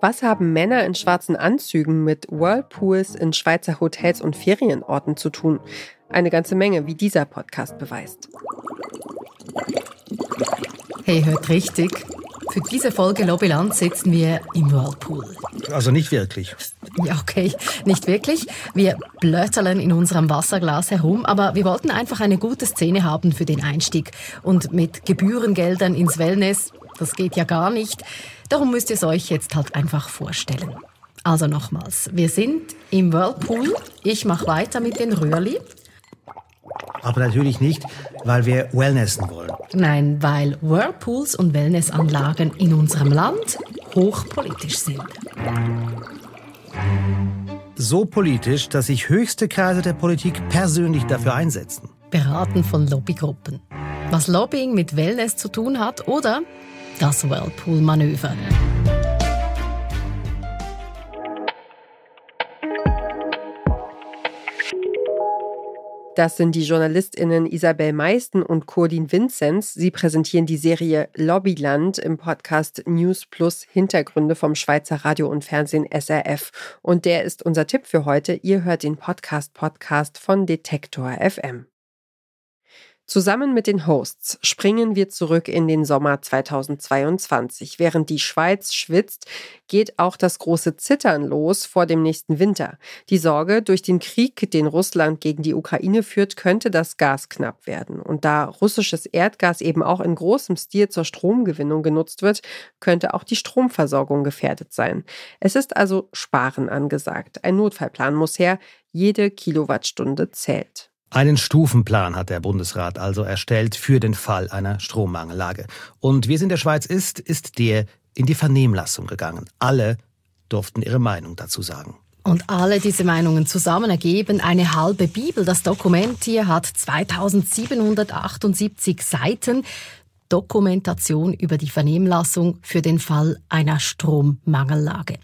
Was haben Männer in schwarzen Anzügen mit Whirlpools in Schweizer Hotels und Ferienorten zu tun? Eine ganze Menge, wie dieser Podcast beweist. Hey, hört richtig. Für diese Folge Lobbyland sitzen wir im Whirlpool. Also nicht wirklich. Ja, okay, nicht wirklich. Wir blöterlen in unserem Wasserglas herum, aber wir wollten einfach eine gute Szene haben für den Einstieg. Und mit Gebührengeldern ins Wellness, das geht ja gar nicht. Darum müsst ihr es euch jetzt halt einfach vorstellen. Also nochmals, wir sind im Whirlpool. Ich mache weiter mit den Röhrli. Aber natürlich nicht, weil wir Wellnessen wollen. Nein, weil Whirlpools und Wellnessanlagen in unserem Land hochpolitisch sind. So politisch, dass sich höchste Kreise der Politik persönlich dafür einsetzen. Beraten von Lobbygruppen. Was Lobbying mit Wellness zu tun hat oder das Whirlpool-Manöver. Das sind die JournalistInnen Isabel Meisten und Cordin Vinzenz. Sie präsentieren die Serie Lobbyland im Podcast News Plus Hintergründe vom Schweizer Radio und Fernsehen SRF. Und der ist unser Tipp für heute. Ihr hört den Podcast Podcast von Detektor FM. Zusammen mit den Hosts springen wir zurück in den Sommer 2022. Während die Schweiz schwitzt, geht auch das große Zittern los vor dem nächsten Winter. Die Sorge, durch den Krieg, den Russland gegen die Ukraine führt, könnte das Gas knapp werden. Und da russisches Erdgas eben auch in großem Stil zur Stromgewinnung genutzt wird, könnte auch die Stromversorgung gefährdet sein. Es ist also Sparen angesagt. Ein Notfallplan muss her. Jede Kilowattstunde zählt. Einen Stufenplan hat der Bundesrat also erstellt für den Fall einer Strommangellage. Und wie es in der Schweiz ist, ist der in die Vernehmlassung gegangen. Alle durften ihre Meinung dazu sagen. Und alle diese Meinungen zusammen ergeben eine halbe Bibel. Das Dokument hier hat 2778 Seiten. Dokumentation über die Vernehmlassung für den Fall einer Strommangellage.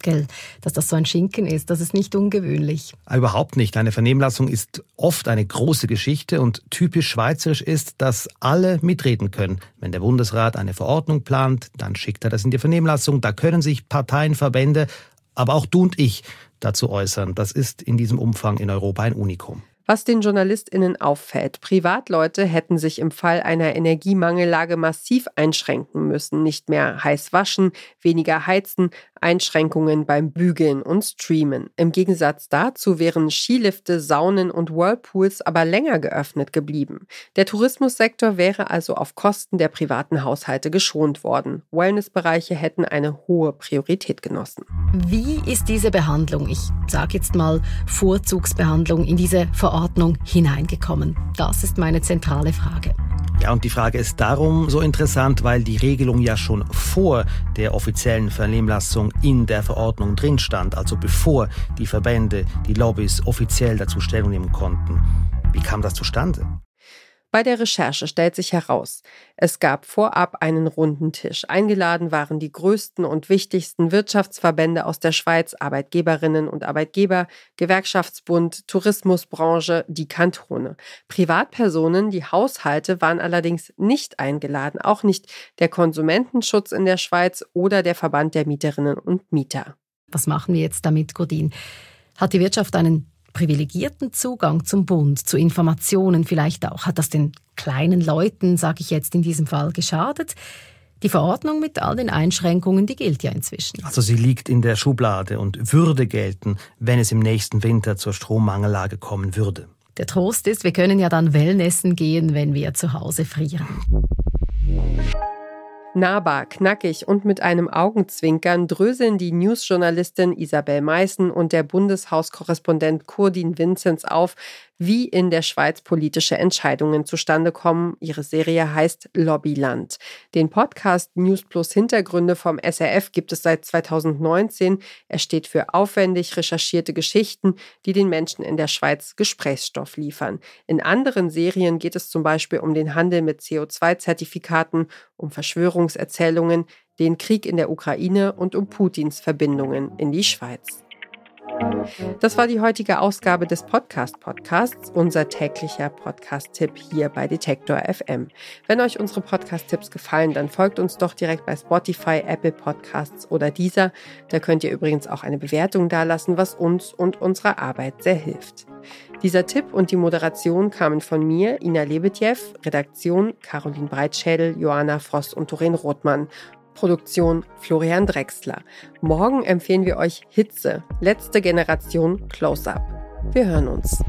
Gell, dass das so ein Schinken ist, das ist nicht ungewöhnlich. Überhaupt nicht. Eine Vernehmlassung ist oft eine große Geschichte und typisch schweizerisch ist, dass alle mitreden können. Wenn der Bundesrat eine Verordnung plant, dann schickt er das in die Vernehmlassung. Da können sich Parteien, Verbände, aber auch du und ich dazu äußern. Das ist in diesem Umfang in Europa ein Unikum. Was den JournalistInnen auffällt, Privatleute hätten sich im Fall einer Energiemangellage massiv einschränken müssen. Nicht mehr heiß waschen, weniger heizen, Einschränkungen beim Bügeln und Streamen. Im Gegensatz dazu wären Skilifte, Saunen und Whirlpools aber länger geöffnet geblieben. Der Tourismussektor wäre also auf Kosten der privaten Haushalte geschont worden. Wellnessbereiche hätten eine hohe Priorität genossen. Wie ist diese Behandlung, ich sage jetzt mal Vorzugsbehandlung, in diese Verordnung hineingekommen? Das ist meine zentrale Frage. Ja, und die Frage ist darum so interessant, weil die Regelung ja schon vor der offiziellen Vernehmlassung in der Verordnung drin stand, also bevor die Verbände, die Lobbys offiziell dazu Stellung nehmen konnten. Wie kam das zustande? Bei der Recherche stellt sich heraus, es gab vorab einen runden Tisch. Eingeladen waren die größten und wichtigsten Wirtschaftsverbände aus der Schweiz, Arbeitgeberinnen und Arbeitgeber, Gewerkschaftsbund, Tourismusbranche, die Kantone. Privatpersonen, die Haushalte waren allerdings nicht eingeladen, auch nicht der Konsumentenschutz in der Schweiz oder der Verband der Mieterinnen und Mieter. Was machen wir jetzt damit, Godin? Hat die Wirtschaft einen privilegierten Zugang zum Bund, zu Informationen vielleicht auch. Hat das den kleinen Leuten, sage ich jetzt in diesem Fall, geschadet? Die Verordnung mit all den Einschränkungen, die gilt ja inzwischen. Also sie liegt in der Schublade und würde gelten, wenn es im nächsten Winter zur Strommangellage kommen würde. Der Trost ist, wir können ja dann Wellnessen gehen, wenn wir zu Hause frieren. Nahbar, knackig und mit einem Augenzwinkern dröseln die Newsjournalistin Isabel Meißen und der Bundeshauskorrespondent Kurdin Vinzenz auf, wie in der Schweiz politische Entscheidungen zustande kommen. Ihre Serie heißt Lobbyland. Den Podcast News Plus Hintergründe vom SRF gibt es seit 2019. Er steht für aufwendig recherchierte Geschichten, die den Menschen in der Schweiz Gesprächsstoff liefern. In anderen Serien geht es zum Beispiel um den Handel mit CO2-Zertifikaten, um Verschwörungserzählungen, den Krieg in der Ukraine und um Putins Verbindungen in die Schweiz. Das war die heutige Ausgabe des Podcast Podcasts, unser täglicher Podcast-Tipp hier bei Detektor FM. Wenn euch unsere Podcast-Tipps gefallen, dann folgt uns doch direkt bei Spotify, Apple Podcasts oder dieser. Da könnt ihr übrigens auch eine Bewertung dalassen, was uns und unserer Arbeit sehr hilft. Dieser Tipp und die Moderation kamen von mir, Ina Lebetjew, Redaktion Caroline Breitschädel, Johanna Frost und Doreen Rothmann. Produktion Florian Drexler. Morgen empfehlen wir euch Hitze, letzte Generation Close-Up. Wir hören uns.